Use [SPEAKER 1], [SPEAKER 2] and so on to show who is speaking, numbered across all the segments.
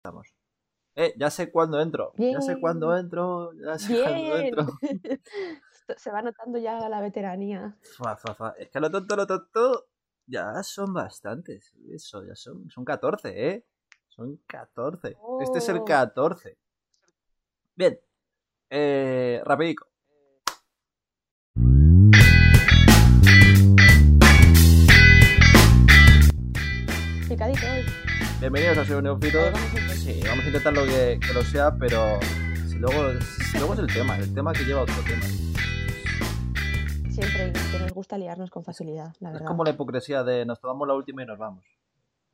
[SPEAKER 1] Estamos. Eh, ya sé cuándo entro. Ya sé cuándo entro. Ya sé cuándo entro.
[SPEAKER 2] Se va notando ya la veteranía.
[SPEAKER 1] Fa, fa, fa. Es que lo tonto, lo tonto. Ya son bastantes. Eso, ya son, son 14, ¿eh? Son 14. Este es el 14. Bien. Eh, rapidico.
[SPEAKER 2] Picadito hoy.
[SPEAKER 1] Bienvenidos a Soy Neofito. Sí, vamos a intentar lo que, que lo sea, pero si luego, si luego es el tema, el tema que lleva otro tema.
[SPEAKER 2] Siempre que nos gusta liarnos con facilidad, la
[SPEAKER 1] Es
[SPEAKER 2] verdad.
[SPEAKER 1] como la hipocresía de nos tomamos la última y nos vamos.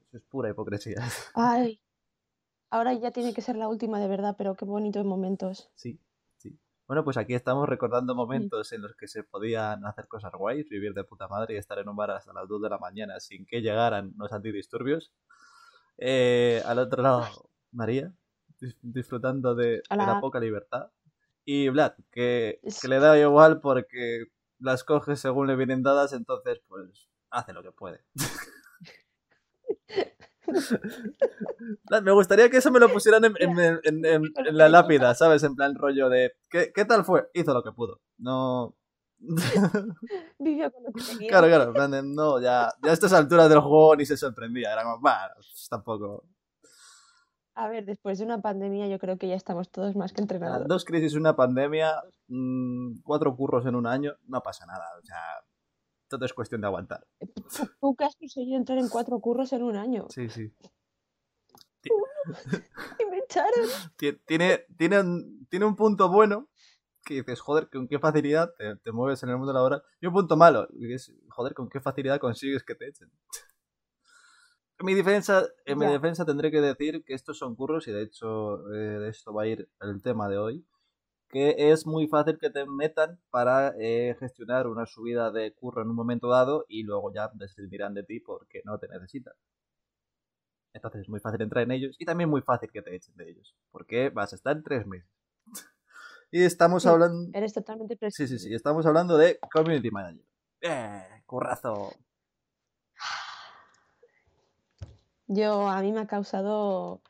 [SPEAKER 1] Eso es pura hipocresía.
[SPEAKER 2] Ay, ahora ya tiene que ser la última de verdad, pero qué bonitos momentos.
[SPEAKER 1] Sí, sí. Bueno, pues aquí estamos recordando momentos en los que se podían hacer cosas guays, vivir de puta madre y estar en un bar hasta las 2 de la mañana sin que llegaran los antidisturbios. Eh, al otro lado, María, dis- disfrutando de, de la poca libertad. Y Vlad, que, le da igual porque las coge según le vienen dadas, entonces pues hace lo que puede. Me gustaría que eso me lo pusieran en- en la lápida, ¿sabes? En plan rollo de ¿qué, ¿qué tal fue? Hizo lo que pudo. No...
[SPEAKER 2] Vivió con lo que tenía.
[SPEAKER 1] claro, claro, plan de, no, ya, ya a estas alturas del juego ni se sorprendía. Era como, "Bah, pues tampoco.
[SPEAKER 2] A ver, después de una pandemia yo creo que ya estamos todos más que entrenados.
[SPEAKER 1] Dos crisis, una pandemia, mm, cuatro curros en un año, no pasa nada. O sea, todo es cuestión de aguantar.
[SPEAKER 2] Tú- Tú que has conseguido entrar en cuatro curros en un año.
[SPEAKER 1] Sí, sí.
[SPEAKER 2] Y me echaron.
[SPEAKER 1] Tiene, tiene, un, tiene un punto bueno que dices, joder, con qué facilidad te, te mueves en el mundo laboral. Y un punto malo, joder, con qué facilidad consigues que te echen. En mi defensa, en mi defensa tendré que decir que estos son curros y de hecho eh, de esto va a ir el tema de hoy, que es muy fácil que te metan para eh, gestionar una subida de curro en un momento dado y luego ya descendirán de ti porque no te necesitan. Entonces es muy fácil entrar en ellos y también muy fácil que te echen de ellos, porque vas a estar tres meses. Y estamos
[SPEAKER 2] Sí,
[SPEAKER 1] hablando...
[SPEAKER 2] Eres totalmente
[SPEAKER 1] Sí,
[SPEAKER 2] presente.
[SPEAKER 1] sí, sí, estamos hablando de Community Manager. ¡Eh! ¡Currazo!
[SPEAKER 2] Yo, a mí me ha causado,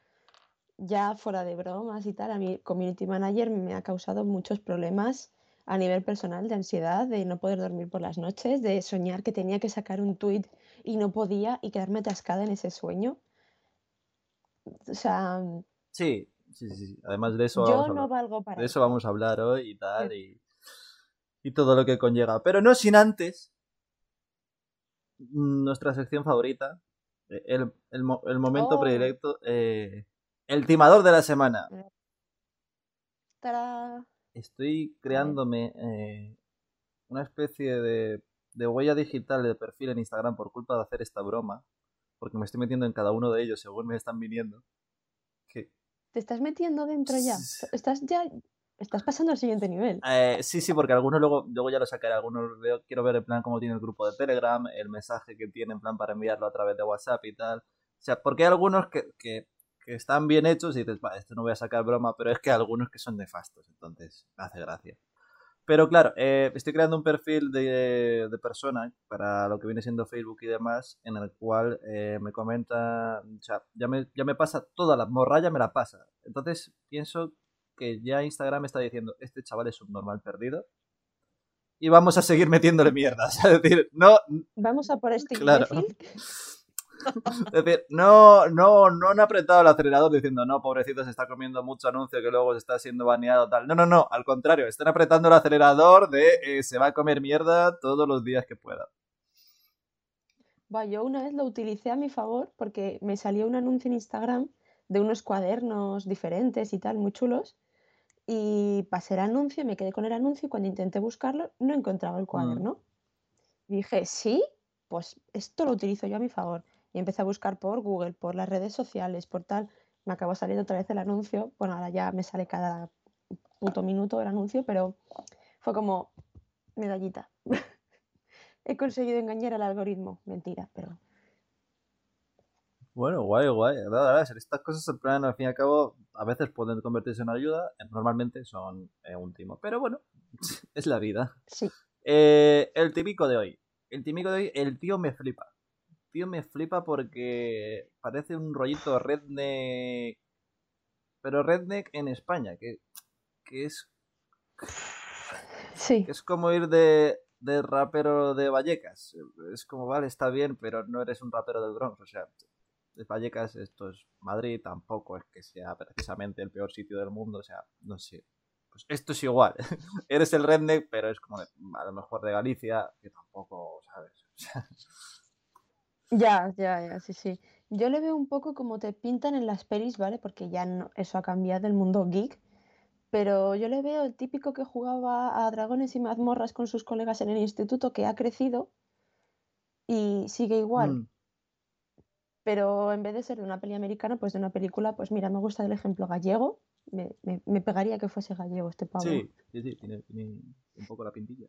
[SPEAKER 2] ya fuera de bromas y tal, a mí Community Manager me ha causado muchos problemas a nivel personal, de ansiedad, de no poder dormir por las noches, de soñar que tenía que sacar un tweet y no podía y quedarme atascada en ese sueño. O sea,
[SPEAKER 1] Sí, sí, sí, sí. Además de eso
[SPEAKER 2] yo
[SPEAKER 1] vamos a
[SPEAKER 2] no
[SPEAKER 1] hablar.
[SPEAKER 2] valgo para
[SPEAKER 1] De eso vamos a hablar hoy y tal, y, y todo lo que conlleva. Pero no sin antes mm, nuestra sección favorita, eh, el, el mo- el momento
[SPEAKER 2] Oh.
[SPEAKER 1] predilecto, eh, el timador de la semana.
[SPEAKER 2] Tará.
[SPEAKER 1] Estoy creándome eh, una especie de, de huella digital de perfil en Instagram por culpa de hacer esta broma, porque me estoy metiendo en cada uno de ellos según me están viniendo. Que,
[SPEAKER 2] ¿Te estás metiendo dentro ya? Estás ya, estás pasando al siguiente nivel.
[SPEAKER 1] Eh, sí, sí, porque algunos luego, luego ya lo sacaré. Algunos veo- quiero ver en plan cómo tiene el grupo de Telegram, el mensaje que tiene en plan para enviarlo a través de WhatsApp y tal. O sea, porque hay algunos que, que, que están bien hechos y dices, va, esto no voy a sacar broma, pero es que hay algunos que son nefastos, entonces me hace gracia. Pero claro, eh, estoy creando un perfil de, de persona para lo que viene siendo Facebook y demás, en el cual eh, me comenta, o sea, ya me, ya me pasa toda la morralla, me la pasa. Entonces pienso que ya Instagram está diciendo, este chaval es un normal perdido. Y vamos a seguir metiéndole mierda. Es decir, no,
[SPEAKER 2] Vamos a por este
[SPEAKER 1] Claro.
[SPEAKER 2] imbécil.
[SPEAKER 1] Es decir, no, no, no han apretado el acelerador diciendo, no, pobrecito, se está comiendo mucho anuncio que luego se está siendo baneado, tal. No, no, no, al contrario, están apretando el acelerador de eh, se va a comer mierda todos los días que pueda.
[SPEAKER 2] Va, yo una vez lo utilicé a mi favor porque me salió un anuncio en Instagram de unos cuadernos diferentes y tal, muy chulos. Y pasé el anuncio, me quedé con el anuncio y cuando intenté buscarlo no encontraba el cuaderno. Y dije, sí, pues esto lo utilizo yo a mi favor. Y empecé a buscar por Google, por las redes sociales, por tal. Me acabó saliendo otra vez el anuncio. Bueno, ahora ya me sale cada puto minuto el anuncio, pero fue como medallita. He conseguido engañar al algoritmo. Mentira, pero
[SPEAKER 1] Bueno, guay, guay. Estas cosas, en plan, al fin y al cabo, a veces pueden convertirse en ayuda, eh, normalmente son eh, un timo. Pero bueno, es la vida.
[SPEAKER 2] sí.
[SPEAKER 1] Eh, el típico de hoy. El típico de hoy, el tío me flipa. Tío me flipa porque parece un rollito redneck pero redneck en España, que, que es...
[SPEAKER 2] Sí.
[SPEAKER 1] que es como ir de, de rapero de Vallecas. Es como, vale, está bien, pero no eres un rapero del Bronx. O sea, de Vallecas, esto es Madrid, tampoco es que sea precisamente el peor sitio del mundo. O sea, no sé. Pues esto es igual. eres el redneck, pero es como de- a lo mejor de Galicia, que tampoco, ¿sabes? O sea,
[SPEAKER 2] Ya, ya, ya, sí, sí. Yo le veo un poco como te pintan en las pelis, ¿vale? Porque ya no, eso ha cambiado el mundo geek. Pero yo le veo el típico que jugaba a dragones y mazmorras con sus colegas en el instituto que ha crecido y sigue igual.
[SPEAKER 1] mm,
[SPEAKER 2] Pero en vez de ser de una peli americana, pues de una película, pues mira, me gusta el ejemplo gallego. Me, me- me pegaría que fuese gallego este pavo.
[SPEAKER 1] sí, sí, sí, tiene, tiene un poco la pintilla.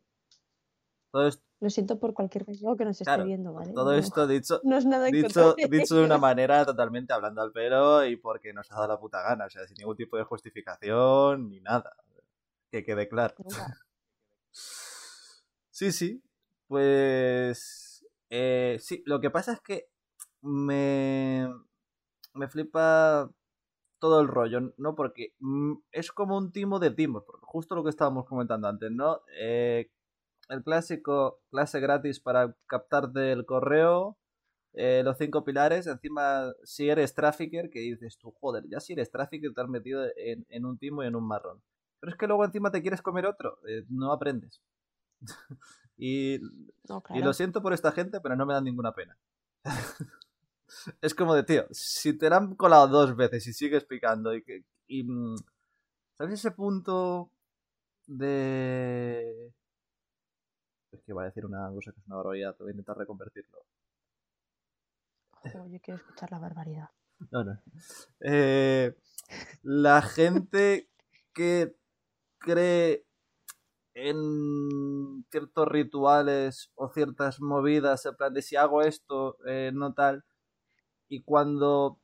[SPEAKER 1] Todo esto,
[SPEAKER 2] Lo siento por cualquier gallego que nos esté
[SPEAKER 1] claro,
[SPEAKER 2] viendo, ¿vale?
[SPEAKER 1] todo
[SPEAKER 2] No-
[SPEAKER 1] esto dicho,
[SPEAKER 2] no es nada
[SPEAKER 1] dicho, dicho de una manera totalmente hablando al pelo y porque nos ha dado la puta gana, o sea, sin ningún tipo de justificación ni nada. Que quede claro. Sí, sí. Pues. eh, sí, lo que pasa es que me. Me flipa todo el rollo, ¿no? Porque mm, es como un timo de timos, justo lo que estábamos comentando antes, ¿no? Eh, el clásico clase gratis para captarte el correo, eh, los cinco pilares, encima si eres trafficker, que dices tú, joder, ya si eres trafficker te has metido en, en un timo y en un marrón. Pero es que luego encima te quieres comer otro, eh, no aprendes. y,
[SPEAKER 2] No,
[SPEAKER 1] y lo siento por esta gente, pero no me dan ninguna pena. es como de, tío, si te la han colado dos veces y sigues picando y. Y, mm, ¿Sabes ese punto de... Es que iba a decir una cosa que es una barbaridad, voy a intentar reconvertirlo.
[SPEAKER 2] Yo quiero escuchar la barbaridad.
[SPEAKER 1] No, no. Eh, la gente que cree en ciertos rituales o ciertas movidas, en plan de si hago esto, eh, no tal, y cuando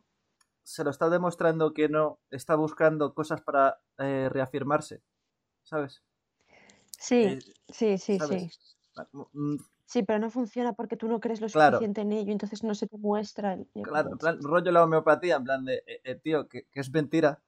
[SPEAKER 1] se lo está demostrando que no, está buscando cosas para eh, reafirmarse, ¿sabes?
[SPEAKER 2] Sí,
[SPEAKER 1] Eh,
[SPEAKER 2] sí, sí,
[SPEAKER 1] ¿sabes?
[SPEAKER 2] sí.
[SPEAKER 1] Mm,
[SPEAKER 2] Sí, pero no funciona porque tú no crees lo
[SPEAKER 1] Claro.
[SPEAKER 2] suficiente en ello, entonces no se te muestra. el-
[SPEAKER 1] Claro, en plan, rollo la homeopatía, en plan de, eh, eh, tío, que, que es mentira,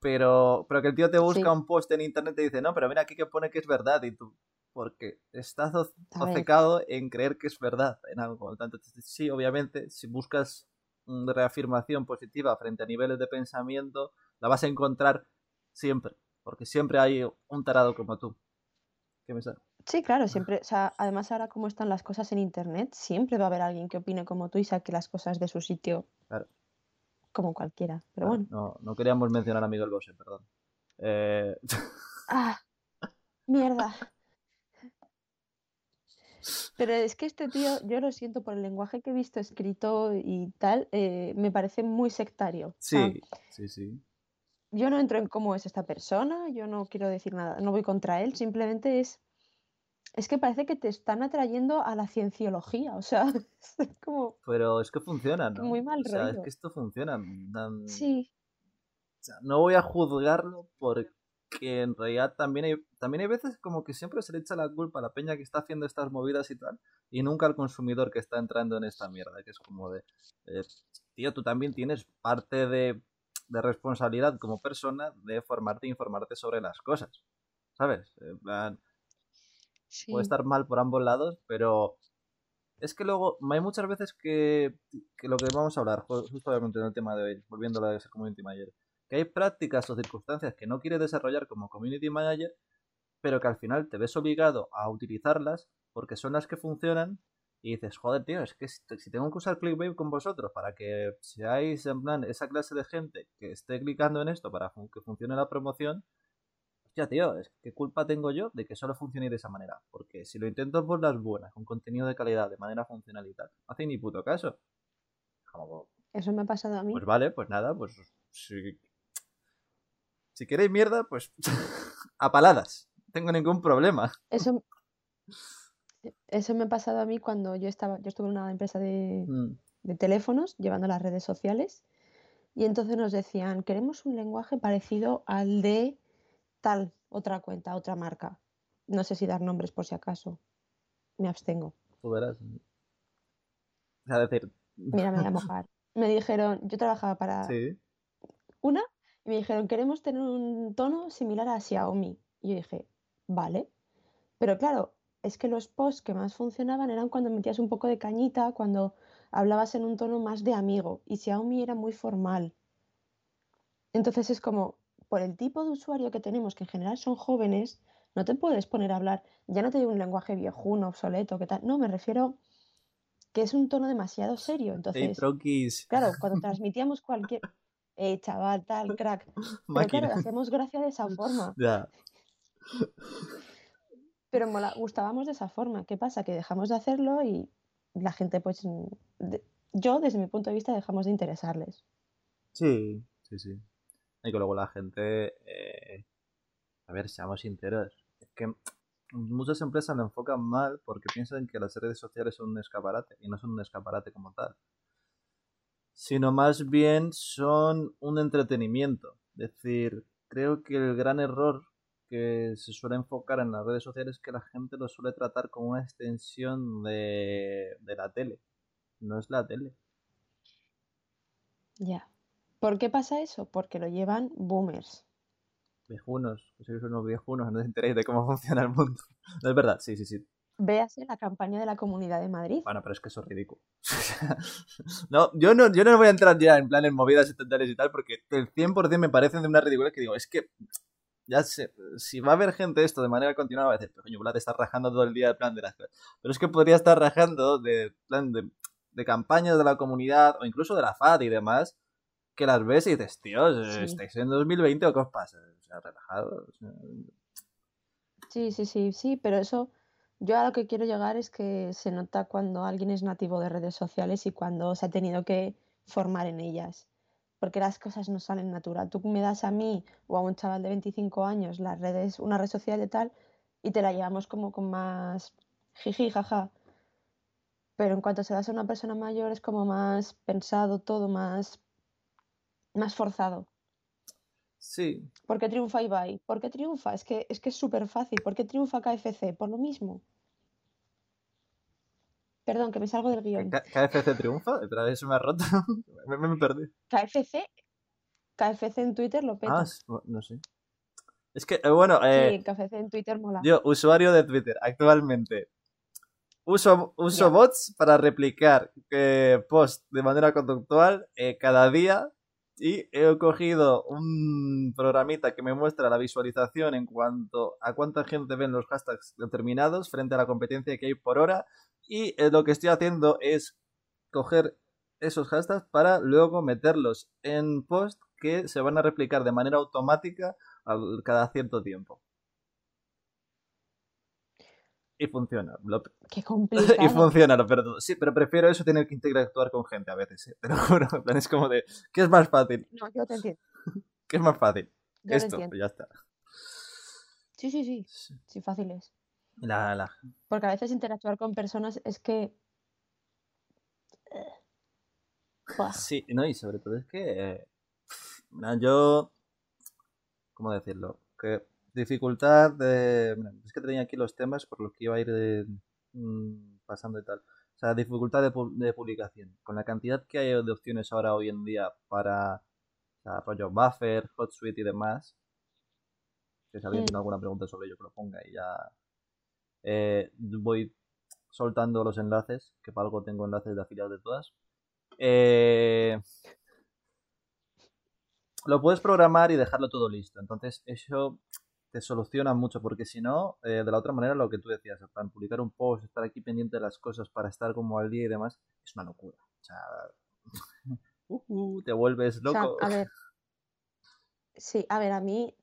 [SPEAKER 1] pero, pero que el tío te busca
[SPEAKER 2] Sí.
[SPEAKER 1] un post en internet y te dice, no, pero mira aquí que pone que es verdad, y tú, porque estás obcecado en creer que es verdad en algo. Tanto, sí, obviamente, si buscas una reafirmación positiva frente a niveles de pensamiento, la vas a encontrar siempre, porque siempre hay un tarado como tú. ¿Qué me sa-
[SPEAKER 2] Sí, claro, siempre, o sea, además ahora como están las cosas en internet, siempre va a haber alguien que opine como tú y saque las cosas de su sitio
[SPEAKER 1] Claro.
[SPEAKER 2] como cualquiera. Pero
[SPEAKER 1] Claro,
[SPEAKER 2] bueno.
[SPEAKER 1] no, no queríamos mencionar a Miguel Bosé, perdón. Eh,
[SPEAKER 2] ¡Ah! ¡Mierda! Pero es que este tío, yo lo siento por el lenguaje que he visto escrito y tal, eh, me parece muy sectario.
[SPEAKER 1] Sí, sí, sí.
[SPEAKER 2] Yo no entro en cómo es esta persona, yo no quiero decir nada, no voy contra él, simplemente es, es que parece que te están atrayendo a la cienciología, o sea, es como,
[SPEAKER 1] Pero es que funciona, ¿no?
[SPEAKER 2] Muy mal
[SPEAKER 1] o sea, es que esto funciona. dan-
[SPEAKER 2] sí,
[SPEAKER 1] o sea, no voy a juzgarlo porque en realidad también hay, también hay veces como que siempre se le echa la culpa a la peña que está haciendo estas movidas y tal, y nunca al consumidor que está entrando en esta mierda, que es como de, eh, tío, tú también tienes parte de, de responsabilidad como persona de formarte e informarte sobre las cosas, ¿sabes? En plan,
[SPEAKER 2] sí.
[SPEAKER 1] puede estar mal por ambos lados, pero es que luego hay muchas veces que, que lo que vamos a hablar, ju- justo obviamente en el tema de hoy, volviendo a ese community manager, que hay prácticas o circunstancias que no quieres desarrollar como community manager, pero que al final te ves obligado a utilizarlas porque son las que funcionan y dices, joder, tío, es que si, tengo que usar clickbait con vosotros para que seáis en plan esa clase de gente que esté clicando en esto para que funcione la promoción, Hostia, tío, es ¿qué culpa tengo yo de que solo funcione de esa manera? Porque si lo intento por las buenas, con contenido de calidad, de manera funcional y tal, no hace ni puto caso. Como,
[SPEAKER 2] Eso me ha pasado a mí.
[SPEAKER 1] pues vale, pues nada, pues si, si queréis mierda, pues a paladas. No tengo ningún problema.
[SPEAKER 2] Eso, eso me ha pasado a mí cuando yo estaba, yo estuve en una empresa de,
[SPEAKER 1] Mm,
[SPEAKER 2] de teléfonos llevando las redes sociales y entonces nos decían, queremos un lenguaje parecido al de tal otra cuenta, otra marca. No sé si dar nombres por si acaso. Me abstengo.
[SPEAKER 1] tú verás. O sea, decir,
[SPEAKER 2] Mira, me voy a mojar. Me dijeron, yo trabajaba para
[SPEAKER 1] sí,
[SPEAKER 2] una Y me dijeron, queremos tener un tono similar a Xiaomi. Y yo dije, vale. Pero claro, es que los posts que más funcionaban eran cuando metías un poco de cañita, cuando hablabas en un tono más de amigo. Y Xiaomi era muy formal. Entonces es como, por el tipo de usuario que tenemos, que en general son jóvenes, no te puedes poner a hablar, ya no te digo un lenguaje viejuno, obsoleto, ¿qué tal? No, me refiero que es un tono demasiado serio. Entonces, claro, cuando transmitíamos cualquier, eh, chaval, tal, crack, pero claro, hacemos gracia de esa forma.
[SPEAKER 1] Ya.
[SPEAKER 2] Pero gustábamos de esa forma. ¿Qué pasa? Que dejamos de hacerlo y la gente, pues, yo, desde mi punto de vista, dejamos de interesarles.
[SPEAKER 1] Sí, sí, sí. Y que luego la gente, eh, a ver, seamos sinceros, es que muchas empresas lo enfocan mal porque piensan que las redes sociales son un escaparate y no son un escaparate como tal, sino más bien son un entretenimiento. Es decir, creo que el gran error que se suele enfocar en las redes sociales es que la gente lo suele tratar como una extensión de, de la tele. No es la tele.
[SPEAKER 2] Ya. ¿Por qué pasa eso? Porque lo llevan boomers
[SPEAKER 1] viejunos, pues sois unos viejunos, no os enteréis de cómo funciona el mundo. No es verdad, sí, sí, sí.
[SPEAKER 2] Véase la campaña de la Comunidad de Madrid.
[SPEAKER 1] Bueno, pero es que eso es ridículo. no, yo no, yo no voy a entrar ya en plan en movidas estatales y tal, porque el 100% me parecen de una ridícula que digo, es que ya sé, si va a haber gente esto de manera continuada, va a decir, coño, Vlad está rajando todo el día el plan de las cosas. Pero es que podría estar rajando de plan de, de campañas de la comunidad o incluso de la FAD y demás, que las ves y dices, tío, ¿estáis en 2020 o qué os pasa? O sea, relajado.
[SPEAKER 2] Sí, sí, sí, sí, pero eso, yo a lo que quiero llegar es que se nota cuando alguien es nativo de redes sociales y cuando se ha tenido que formar en ellas. Porque las cosas no salen natural. Tú me das a mí o a un chaval de 25 años las redes, una red social de tal, y te la llevamos como con más jiji, jaja. Pero en cuanto se das a una persona mayor es como más pensado todo, más más forzado.
[SPEAKER 1] Sí.
[SPEAKER 2] ¿Por qué triunfa Ibai? ¿Por qué triunfa? Es que es que es súper fácil. ¿Por qué triunfa KFC? Por lo mismo. Perdón, que me salgo del guion.
[SPEAKER 1] ¿KFC triunfa? Pero eso me ha roto. me, me, perdí.
[SPEAKER 2] KFC. KFC en Twitter lo peta.
[SPEAKER 1] Ah, no sé. Es que, eh, bueno. Eh,
[SPEAKER 2] sí, KFC en Twitter mola.
[SPEAKER 1] Yo, usuario de Twitter, actualmente. Uso, uso bots para replicar eh, post de manera conductual cada día y he cogido un programita que me muestra la visualización en cuanto a cuánta gente ven los hashtags determinados frente a la competencia que hay por hora. Y eh, lo que estoy haciendo es coger esos hashtags para luego meterlos en post que se van a replicar de manera automática cada cierto tiempo. Y funciona.
[SPEAKER 2] Qué complicado.
[SPEAKER 1] y funciona, pero Sí, pero prefiero eso tener que interactuar con gente a veces, ¿eh? te lo juro. Es como de, ¿qué es más fácil?
[SPEAKER 2] No, yo te entiendo.
[SPEAKER 1] ¿Qué es más fácil? Esto, pues ya está.
[SPEAKER 2] Sí, sí, sí. Sí, fácil es.
[SPEAKER 1] La, la...
[SPEAKER 2] Porque a veces interactuar con personas es que...
[SPEAKER 1] Sí, no, y sobre todo es que... Eh, yo... ¿Cómo decirlo? Que dificultad de... Es que tenía aquí los temas por los que iba a ir de, mm, pasando y tal. O sea, dificultad de, de, publicación. Con la cantidad que hay de opciones ahora hoy en día para o sea, rollo Buffer, HotSuite y demás. Que si alguien tiene alguna pregunta sobre ello, que lo ponga y ya eh, voy soltando los enlaces, que para algo tengo enlaces de afiliados de todas. Eh, lo puedes programar y dejarlo todo listo. Entonces, eso te soluciona mucho, porque si no, eh, de la otra manera, lo que tú decías, para publicar un post, estar aquí pendiente de las cosas para estar como al día y demás, es una locura. O sea, uh, te vuelves loco.
[SPEAKER 2] a ver, sí, a ver, a mí,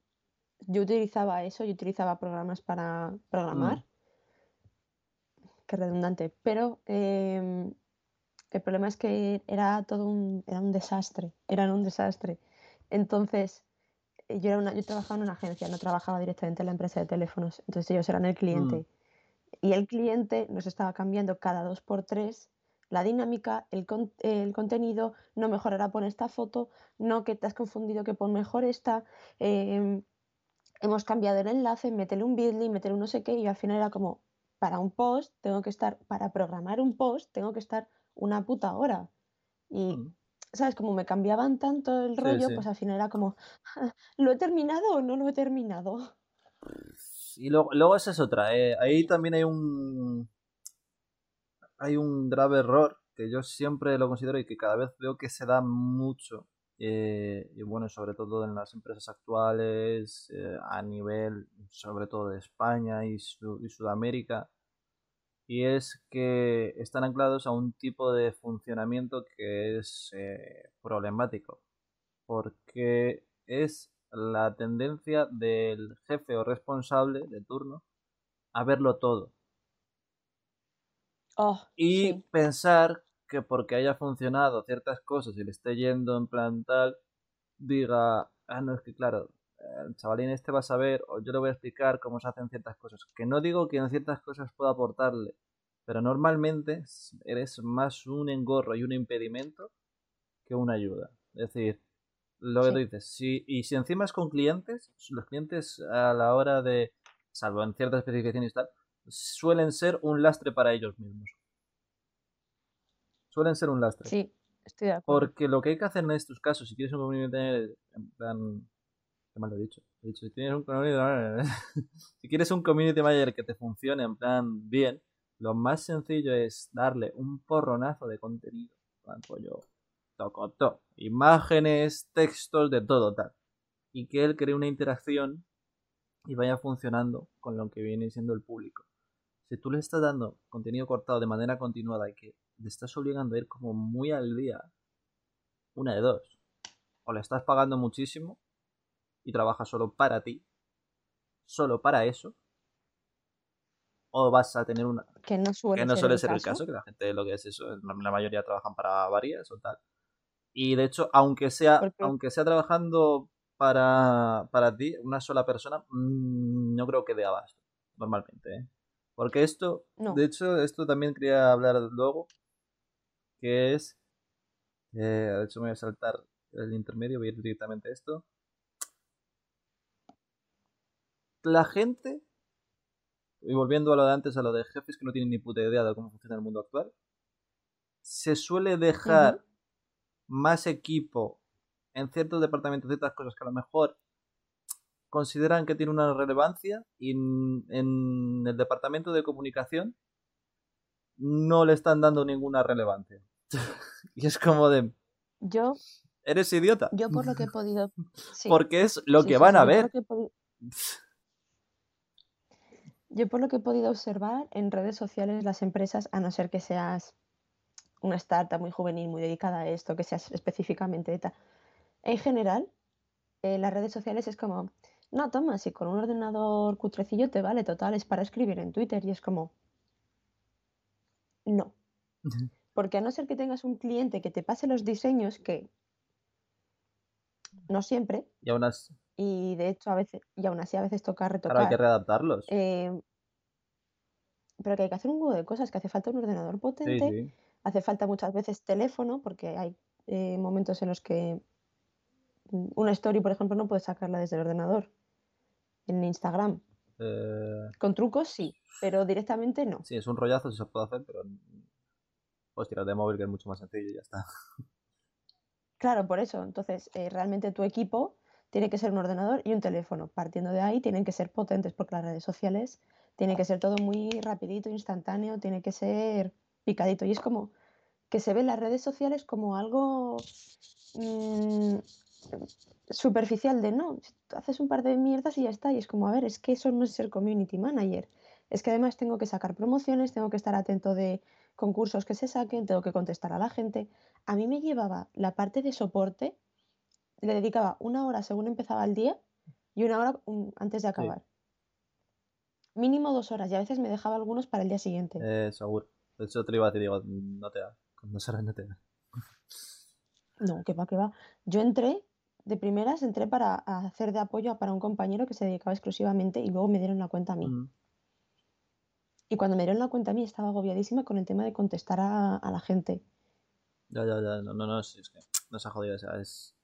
[SPEAKER 2] yo utilizaba eso, yo utilizaba programas para programar. Mm. Qué redundante, pero em, el problema es que era todo un, era un desastre, eran un desastre. Entonces, yo, era una, yo trabajaba en una agencia, no trabajaba directamente en la empresa de teléfonos, entonces ellos eran el cliente. Mm. Y el cliente nos estaba cambiando cada dos por tres la dinámica, el, el, contenido, no mejorará pon esta foto, no que te has confundido que pon mejor esta, em, hemos cambiado el enlace, métele un bit.ly, métele un no sé qué, y al final era como, para un post tengo que estar, para programar un post tengo que estar una puta hora. Y mm. ¿Sabes? Como me cambiaban tanto el rollo,
[SPEAKER 1] sí.
[SPEAKER 2] pues al final era como, ¿lo he terminado o no lo he terminado?
[SPEAKER 1] Y luego, luego esa es otra. eh, Ahí también hay un. Hay un grave error que yo siempre lo considero y que cada vez veo que se da mucho. eh, y bueno, sobre todo en las empresas actuales, eh, a nivel sobre todo de España y Sudamérica. Y es que están anclados a un tipo de funcionamiento que es eh, problemático. Porque es la tendencia del jefe o responsable de turno a verlo todo.
[SPEAKER 2] Oh,
[SPEAKER 1] Y
[SPEAKER 2] sí,
[SPEAKER 1] pensar que porque haya funcionado ciertas cosas y le esté yendo en plan tal, diga, ah, no, es que claro, el chavalín este va a saber, o yo le voy a explicar cómo se hacen ciertas cosas. Que no digo que en ciertas cosas pueda aportarle, pero normalmente eres más un engorro y un impedimento que una ayuda. Es decir, lo que tú dices, si, y si encima es con clientes, los clientes a la hora de, salvo en ciertas especificaciones y tal, suelen ser un lastre para ellos mismos. Suelen ser un lastre.
[SPEAKER 2] Sí, estoy de acuerdo.
[SPEAKER 1] Porque lo que hay que hacer en estos casos, si quieres un community manager, en plan. Qué mal lo he dicho. He dicho, si, tienes un community manager, si quieres un community manager que te funcione en plan bien, lo más sencillo es darle un porronazo de contenido. En plan, pollo, tocotó. Imágenes, textos, de todo tal. Y que él cree una interacción y vaya funcionando con lo que viene siendo el público. Si tú le estás dando contenido cortado de manera continuada y que le estás obligando a ir como muy al día, una de dos. O le estás pagando muchísimo y trabaja solo para ti, solo para eso, o vas a tener una...
[SPEAKER 2] Que no suele,
[SPEAKER 1] que no
[SPEAKER 2] ser,
[SPEAKER 1] suele
[SPEAKER 2] el
[SPEAKER 1] ser el
[SPEAKER 2] caso.
[SPEAKER 1] que la gente lo que es eso, la mayoría trabajan para varias o tal. Y de hecho, aunque sea, aunque sea trabajando para, para ti, una sola persona, mm, no creo que dé abasto, normalmente, ¿eh? Porque esto,
[SPEAKER 2] No.
[SPEAKER 1] de hecho, esto también quería hablar luego, que es, eh, de hecho me voy a saltar el intermedio, voy a ir directamente a esto. La gente, y volviendo a lo de antes, a lo de jefes que no tienen ni puta idea de cómo funciona el mundo actual, se suele dejar más equipo en ciertos departamentos, ciertas cosas que a lo mejor consideran que tiene una relevancia y en, el departamento de comunicación no le están dando ninguna relevancia. y es como de,
[SPEAKER 2] Yo,
[SPEAKER 1] eres idiota.
[SPEAKER 2] yo por lo que he podido. Sí,
[SPEAKER 1] Porque es lo
[SPEAKER 2] sí,
[SPEAKER 1] que
[SPEAKER 2] sí,
[SPEAKER 1] van a
[SPEAKER 2] por
[SPEAKER 1] ver.
[SPEAKER 2] lo que he podi- Yo por lo que he podido observar en redes sociales, las empresas, a no ser que seas una startup muy juvenil, muy dedicada a esto, que seas específicamente de tal, en general, eh, las redes sociales es como, no, toma, si con un ordenador cutrecillo te vale, total, es para escribir en Twitter y es como, no. Porque a no ser que tengas un cliente que te pase los diseños, que no siempre,
[SPEAKER 1] Y aún así,
[SPEAKER 2] y de hecho a veces, y aún así a veces toca
[SPEAKER 1] claro, hay
[SPEAKER 2] retocar,
[SPEAKER 1] que readaptarlos.
[SPEAKER 2] eh, pero que hay que hacer un huevo de cosas, que hace falta un ordenador potente,
[SPEAKER 1] sí.
[SPEAKER 2] hace falta muchas veces teléfono, porque hay eh, momentos en los que mm, una story, por ejemplo, no puedes sacarla desde el ordenador. En Instagram.
[SPEAKER 1] Eh,
[SPEAKER 2] Con trucos sí, pero directamente no.
[SPEAKER 1] sí, es un rollazo si se puede hacer, pero puedes tirar de móvil que es mucho más sencillo y ya está.
[SPEAKER 2] Claro, por eso. Entonces, eh, realmente tu equipo tiene que ser un ordenador y un teléfono. Partiendo de ahí, tienen que ser potentes, porque las redes sociales tiene que ser todo muy rapidito, instantáneo, tiene que ser picadito. Y es como que se ven las redes sociales como algo mm, superficial de no, haces un par de mierdas y ya está. Y es como, a ver, es que eso no es ser community manager. Es que además tengo que sacar promociones, tengo que estar atento de concursos que se saquen, tengo que contestar a la gente. A mí me llevaba la parte de soporte, le dedicaba una hora según empezaba el día y una hora um, antes de acabar. Mínimo dos horas y a veces me dejaba algunos para el día siguiente.
[SPEAKER 1] Eh, seguro. De hecho, te lo iba a decir, digo, no te da. Con dos horas no te da.
[SPEAKER 2] No, que va, que va. Yo entré, de primeras, entré para hacer de apoyo para un compañero que se dedicaba exclusivamente y luego me dieron la cuenta a mí.
[SPEAKER 1] Mm.
[SPEAKER 2] Y cuando me dieron la cuenta a mí estaba agobiadísima con el tema de contestar a, a la gente.
[SPEAKER 1] Ya, ya, ya. No, no, no, sí, es que no se ha jodido. O sea, es.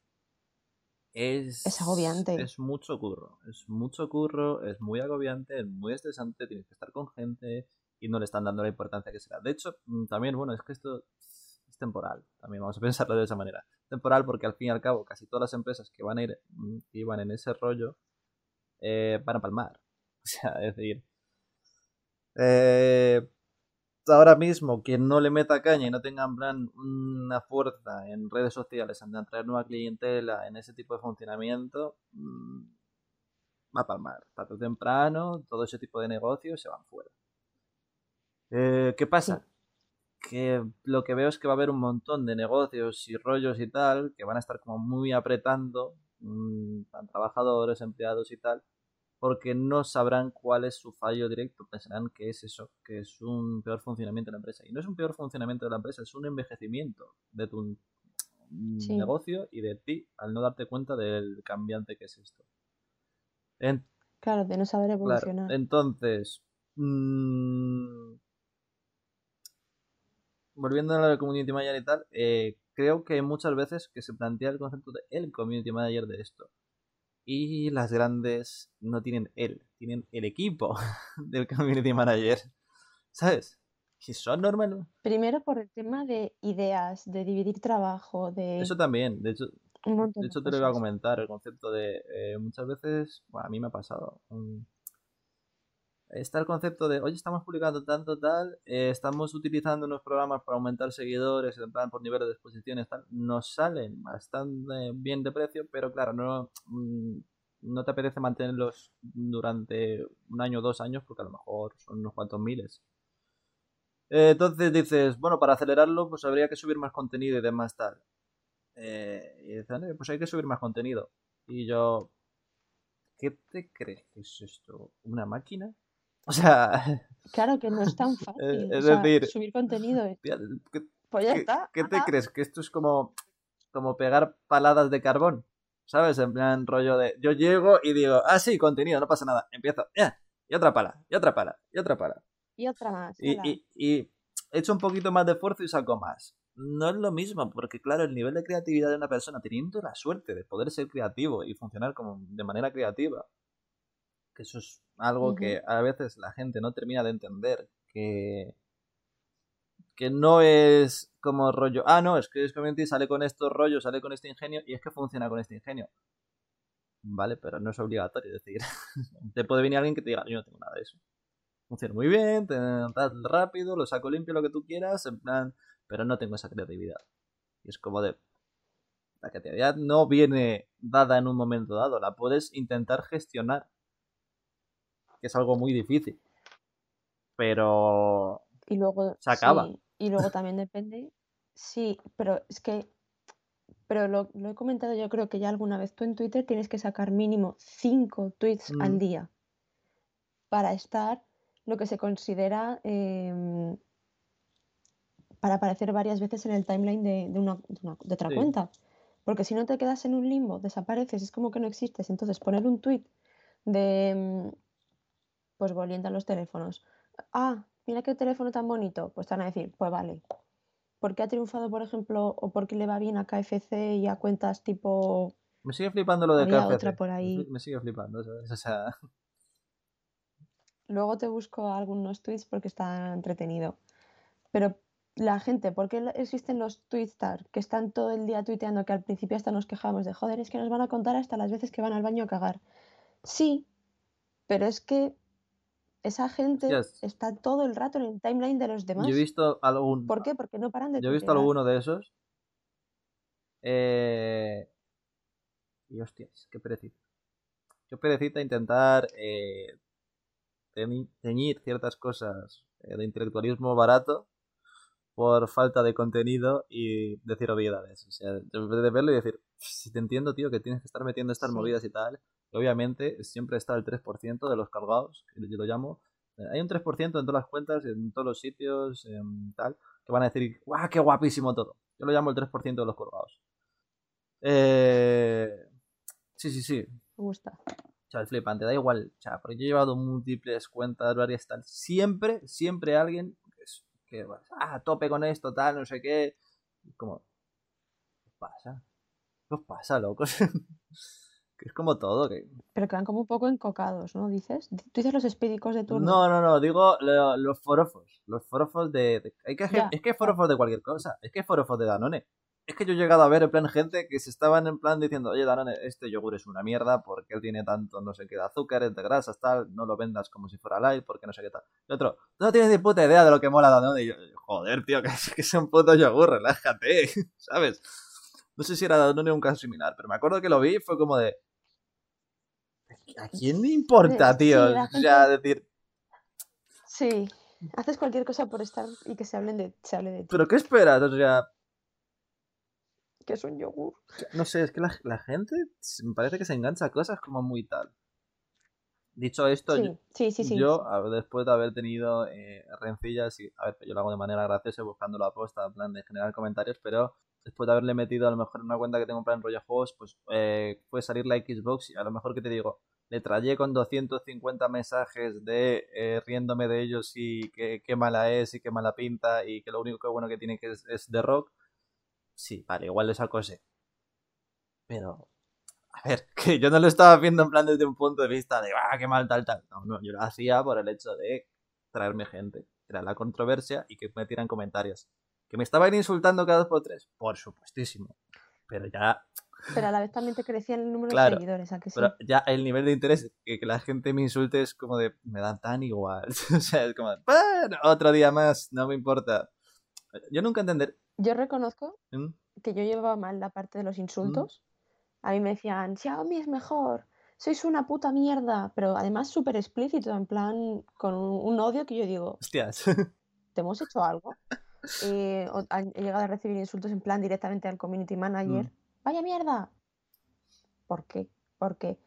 [SPEAKER 1] Es,
[SPEAKER 2] Es agobiante.
[SPEAKER 1] Es mucho curro. Es mucho curro, es muy agobiante, es muy estresante. Tienes que estar con gente y no le están dando la importancia que será. De hecho, mm, también, bueno, es que esto. temporal. También vamos a pensarlo de esa manera. Temporal porque al fin y al cabo casi todas las empresas que van a ir, mm, que iban en ese rollo, eh, van a palmar. O sea, es decir, eh, ahora mismo quien no le meta caña y no tenga en plan una fuerza en redes sociales, en atraer nueva clientela, en ese tipo de funcionamiento, mm, va a palmar. Tarde o temprano, todo ese tipo de negocios se van fuera. Eh, ¿Qué pasa? Que lo que veo es que va a haber un montón de negocios y rollos y tal que van a estar como muy apretando mmm, trabajadores, empleados y tal, porque no sabrán cuál es su fallo directo, pensarán que es eso, que es un peor funcionamiento de la empresa. Y no es un peor funcionamiento de la empresa, es un envejecimiento de tu negocio y de ti al no darte cuenta del cambiante que es esto.
[SPEAKER 2] claro, de no saber evolucionar.
[SPEAKER 1] entonces, mmm, volviendo a la community manager y tal, eh, creo que muchas veces que se plantea el concepto de el community manager de esto. Y las grandes no tienen él, tienen el equipo del community manager. ¿Sabes? Que son normales.
[SPEAKER 2] Primero por el tema de ideas, de dividir trabajo, de...
[SPEAKER 1] Eso también, de hecho, de hecho te lo iba a comentar, el concepto de eh, muchas veces, bueno, a mí me ha pasado, está el concepto de, oye, estamos publicando tanto tal, eh, estamos utilizando unos programas para aumentar seguidores, en por nivel de exposiciones, tal, nos salen bastante bien de precio, pero claro, no, mm, no te apetece mantenerlos durante un año o dos años, porque a lo mejor son unos cuantos miles. Eh, entonces dices, bueno, para acelerarlo, pues habría que subir más contenido y demás tal. Eh, y dicen, pues hay que subir más contenido. Y yo, ¿qué te crees que es esto? ¿Una máquina? O sea.
[SPEAKER 2] Claro que no es tan fácil. Es decir, subir contenido. ¿qué, pues ya está.
[SPEAKER 1] ¿Qué te crees? ¿Que esto es como, como pegar paladas de carbón? ¿Sabes? En plan rollo de. Yo llego y digo, ah, sí, contenido, no pasa nada. Empiezo, ya, y otra pala, y otra pala, y otra pala.
[SPEAKER 2] Y otra más.
[SPEAKER 1] Y, y, y he hecho un poquito más de esfuerzo y saco más. No es lo mismo, porque claro, el nivel de creatividad de una persona, teniendo la suerte de poder ser creativo y funcionar como de manera creativa, eso es algo que a veces la gente no termina de entender, que, que no es como rollo, ah, no, es que Community sale con estos rollos, sale con este ingenio y es que funciona con este ingenio. Vale, pero no es obligatorio, es decir, te puede venir alguien que te diga, yo no tengo nada de eso. Funciona muy bien, te das rápido, lo saco limpio, lo que tú quieras, en plan, pero no tengo esa creatividad. Y es como de, la creatividad no viene dada en un momento dado, la puedes intentar gestionar que es algo muy difícil. Pero
[SPEAKER 2] y luego,
[SPEAKER 1] se acaba.
[SPEAKER 2] y luego también depende, sí, pero es que, pero lo, he comentado yo creo que ya alguna vez, tú en Twitter tienes que sacar mínimo cinco tweets al mm. día para estar lo que se considera em, para aparecer varias veces en el timeline de, una, de, otra cuenta. Porque si no te quedas en un limbo, desapareces, es como que no existes. Entonces, poner un tweet de em, pues volviendo a los teléfonos. Ah, mira qué teléfono tan bonito. Pues te van a decir, pues vale. ¿Por qué ha triunfado, por ejemplo, o por qué le va bien a KFC y a cuentas tipo...
[SPEAKER 1] Me sigue flipando lo de KFC. por ahí. Me sigue flipando, O sea...
[SPEAKER 2] Luego te busco algunos tweets porque está entretenido. Pero la gente, ¿por qué existen los tweetstar que están todo el día tuiteando que al principio hasta nos quejamos de joder, es que nos van a contar hasta las veces que van al baño a cagar? Sí, pero es que esa gente está todo el rato en el timeline de los demás.
[SPEAKER 1] Yo he visto algún...
[SPEAKER 2] ¿Por qué? Porque no paran de
[SPEAKER 1] Yo he visto alguno de esos. Eh... Y hostias, qué perecita. Qué perecita intentar eh, teñir ciertas cosas eh, de intelectualismo barato por falta de contenido y decir obviedades. O sea, de verlo y decir, si te entiendo, tío, que tienes que estar metiendo estas movidas y tal, obviamente siempre está el 3% de los cargados, que yo lo llamo. Eh, hay un 3% en todas las cuentas, en todos los sitios, en tal, que van a decir, ¡guau, qué guapísimo todo! Yo lo llamo el 3% de los colgados. Eh... Sí, sí, sí.
[SPEAKER 2] Me gusta.
[SPEAKER 1] Chaval, flipante, da igual, chaval, porque yo he llevado múltiples cuentas, varias tal. Siempre, siempre alguien que, va ah, tope con esto, tal, no sé qué. Como, ¿qué pasa? ¿Qué os pasa, locos? como todo. Que...
[SPEAKER 2] Pero que van como un poco encocados, ¿no? ¿Dices? ¿Tú dices los espídicos de turno?
[SPEAKER 1] No, no, no, digo lo- los forofos. Los forofos de. de- hay que,
[SPEAKER 2] Ya,
[SPEAKER 1] es que hay forofos de cualquier cosa. Es que hay forofos de Danone. Es que yo he llegado a ver en plan gente que se estaban en plan diciendo, oye Danone, este yogur es una mierda porque él tiene tanto no sé qué de azúcares, de grasas, tal, no lo vendas como si fuera light porque no sé qué tal. Y otro, tú no tienes ni puta idea de lo que mola Danone. Y yo, joder, tío, que es, que es un puto yogur, relájate, ¿sabes? No sé si era Danone un caso similar, pero me acuerdo que lo vi y fue como de... ¿A quién le importa,
[SPEAKER 2] Sí,
[SPEAKER 1] tío? sea,
[SPEAKER 2] gente-
[SPEAKER 1] decir,
[SPEAKER 2] Sí. Haces cualquier cosa por estar y que se hablen de, se hable de ti.
[SPEAKER 1] ¿pero qué esperas? O sea,
[SPEAKER 2] Que es un yogur.
[SPEAKER 1] no sé, es que la, la gente me parece que se engancha a cosas como muy tal. Dicho esto, yo,
[SPEAKER 2] Sí, sí, sí, sí.
[SPEAKER 1] después de haber tenido eh, rencillas, y a ver, yo lo hago de manera graciosa buscando la posta, en plan de generar comentarios, pero después de haberle metido a lo mejor en una cuenta que tengo en plan rollo juegos, pues eh, puede salir la Xbox y a lo mejor que te digo, le trayé con 250 mensajes de eh, riéndome de ellos y que qué mala es y qué mala pinta y que lo único que bueno que tiene que es, es de rock. Sí, vale, igual le saco ese. Pero, a ver, que yo no lo estaba viendo en plan desde un punto de vista de, ah, qué mal, tal, tal. No, no, yo lo hacía por el hecho de traerme gente. Era la controversia y que me tiran comentarios. ¿Que me estaban insultando cada dos por tres? Por supuestísimo. Pero ya,
[SPEAKER 2] Pero a la vez también te crecía el número
[SPEAKER 1] Claro,
[SPEAKER 2] de seguidores, ¿a que sí?
[SPEAKER 1] pero ya el nivel de interés que, que la gente me insulte es como de, me dan tan igual. o sea, es como, bueno, otro día más, no me importa. Yo nunca entender.
[SPEAKER 2] Yo reconozco
[SPEAKER 1] ¿Mm?
[SPEAKER 2] que yo llevaba mal la parte de los insultos. A mí me decían, Xiaomi es mejor, sois una puta mierda, pero además súper explícito, en plan, con un, un odio que yo digo,
[SPEAKER 1] Hostias.
[SPEAKER 2] ¿te hemos hecho algo? Eh, o- he llegado a recibir insultos en plan directamente al community manager,
[SPEAKER 1] Mm.
[SPEAKER 2] ¡Vaya mierda! ¿Por qué? ¿Por qué?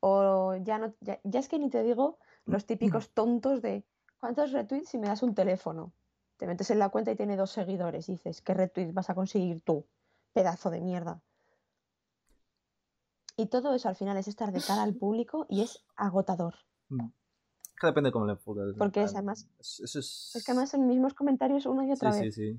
[SPEAKER 2] O ya no, ya, ya es que ni te digo los típicos tontos de ¿cuántos retweets si me das un teléfono? Te metes en la cuenta y tiene dos seguidores y dices, ¿qué retweets vas a conseguir tú? Pedazo de mierda. Y todo eso al final es estar de cara al público y es agotador.
[SPEAKER 1] Es que depende cómo le enfoques. en
[SPEAKER 2] Porque es además-
[SPEAKER 1] es- Eso es...
[SPEAKER 2] Es que además en mismos comentarios una y otra
[SPEAKER 1] Sí, sí,
[SPEAKER 2] vez.
[SPEAKER 1] sí.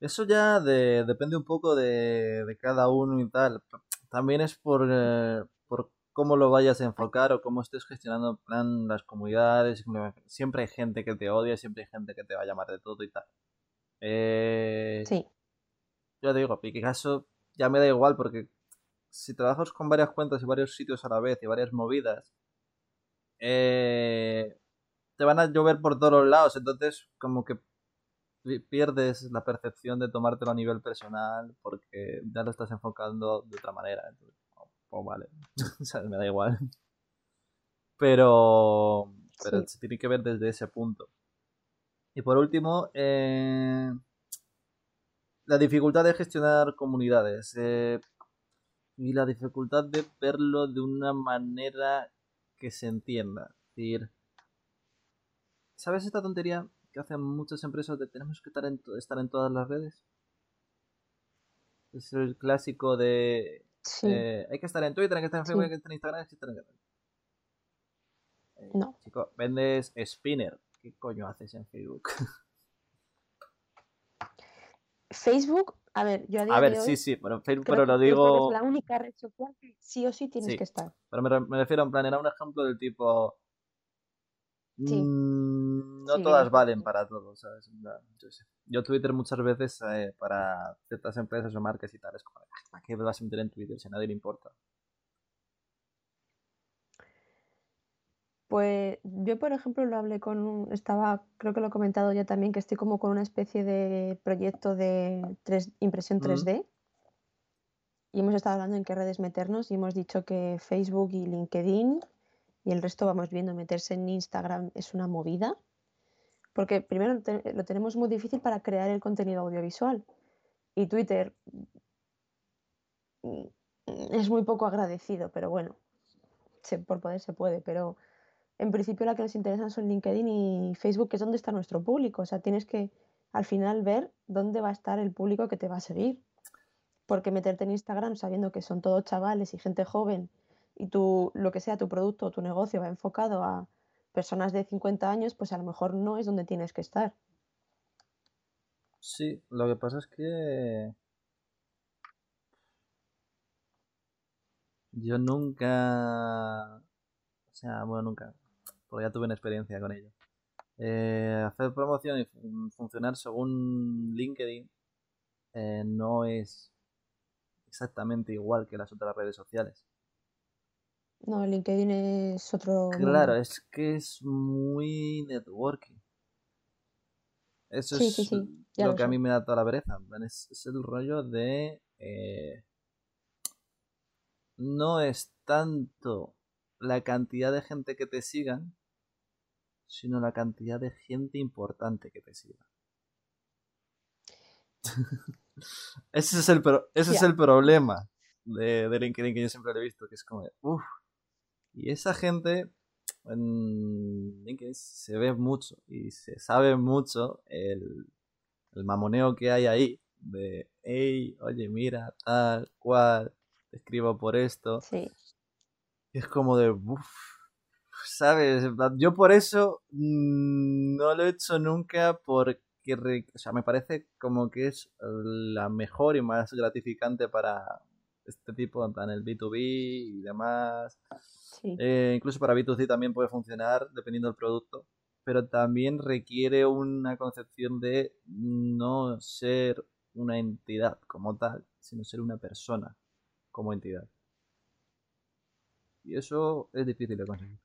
[SPEAKER 1] Eso ya de- depende un poco de, de cada uno y tal. También es por, eh, por cómo lo vayas a enfocar o cómo estés gestionando en plan las comunidades. Siempre hay gente que te odia, siempre hay gente que te va a llamar de todo y tal. Eh,
[SPEAKER 2] Sí,
[SPEAKER 1] Yo te digo, en mi caso ya me da igual porque si trabajas con varias cuentas y varios sitios a la vez y varias movidas, eh, te van a llover por todos los lados, entonces como que pierdes la percepción de tomártelo a nivel personal porque ya lo estás enfocando de otra manera. Entonces, oh, pues vale, o sea, me da igual. Pero, pero
[SPEAKER 2] Sí.
[SPEAKER 1] se tiene que ver desde ese punto. Y por último, eh, la dificultad de gestionar comunidades eh, y la dificultad de verlo de una manera que se entienda. Es decir, ¿sabes esta tontería que hacen muchas empresas de tenemos que estar en, estar en todas las redes? Es el clásico de
[SPEAKER 2] sí.
[SPEAKER 1] eh, hay que estar en Twitter, hay que estar en Facebook,
[SPEAKER 2] Sí.
[SPEAKER 1] hay que estar en Instagram, hay que estar en... Eh,
[SPEAKER 2] No.
[SPEAKER 1] Chico, vendes Spinner. ¿Qué coño haces en Facebook?
[SPEAKER 2] Facebook, a ver, yo a día
[SPEAKER 1] A ver,
[SPEAKER 2] de hoy
[SPEAKER 1] sí, sí, pero Facebook, pero lo digo...
[SPEAKER 2] es la única red social que sí o sí tienes
[SPEAKER 1] Sí.
[SPEAKER 2] que estar.
[SPEAKER 1] Pero me, re- me refiero en plan, era un ejemplo del tipo.
[SPEAKER 2] Sí.
[SPEAKER 1] mm, no
[SPEAKER 2] Sí,
[SPEAKER 1] todas valen para todo, ¿sabes? Yo, sé. Yo Twitter muchas veces eh, para ciertas empresas o marcas y tal, es como, "Ah, ¿para qué vas a meter en Twitter si a nadie le importa?
[SPEAKER 2] Pues yo, por ejemplo, lo hablé con un, estaba, creo que lo he comentado ya también, que estoy como con una especie de proyecto de tres- impresión
[SPEAKER 1] Ujú.
[SPEAKER 2] 3D y hemos estado hablando en qué redes meternos y hemos dicho que Facebook y LinkedIn y el resto vamos viendo, meterse en Instagram es una movida, porque primero lo tenemos muy difícil para crear el contenido audiovisual y Twitter mm, es muy poco agradecido, pero bueno, por poder se puede, pero en principio la que nos interesan son LinkedIn y Facebook, que es donde está nuestro público. O sea, tienes que al final ver dónde va a estar el público que te va a seguir. Porque meterte en Instagram sabiendo que son todos chavales y gente joven y tú, lo que sea tu producto o tu negocio va enfocado a personas de 50 años, pues a lo mejor no es donde tienes que estar.
[SPEAKER 1] Sí, lo que pasa es que. Yo nunca. O sea, bueno, nunca. Porque ya tuve una experiencia con ello. Eh, hacer promoción y funcionar según LinkedIn eh, no es exactamente igual que las otras redes sociales.
[SPEAKER 2] No, LinkedIn es otro.
[SPEAKER 1] Claro, es que es muy networking. Eso es lo, que a mí me da toda la pereza. Es, el rollo de. Eh, no es tanto la cantidad de gente que te sigan, sino la cantidad de gente importante que te siga. ese es el, ese es el problema de, de, LinkedIn que yo siempre he visto, que es como, uff. Y esa gente en LinkedIn se ve mucho y se sabe mucho el, el mamoneo que hay ahí de, hey, oye, mira, tal, cual, te escribo por esto. Sí. Y es como de, uff, ¿sabes? Yo por eso mm, no lo he hecho nunca porque, o sea, me parece como que es la mejor y más gratificante para este tipo, en plan el B2B y demás. Eh, incluso para B2C también puede funcionar dependiendo del producto, pero también requiere una concepción de no ser una entidad como tal, sino ser una persona como entidad. Y eso es difícil de conseguir.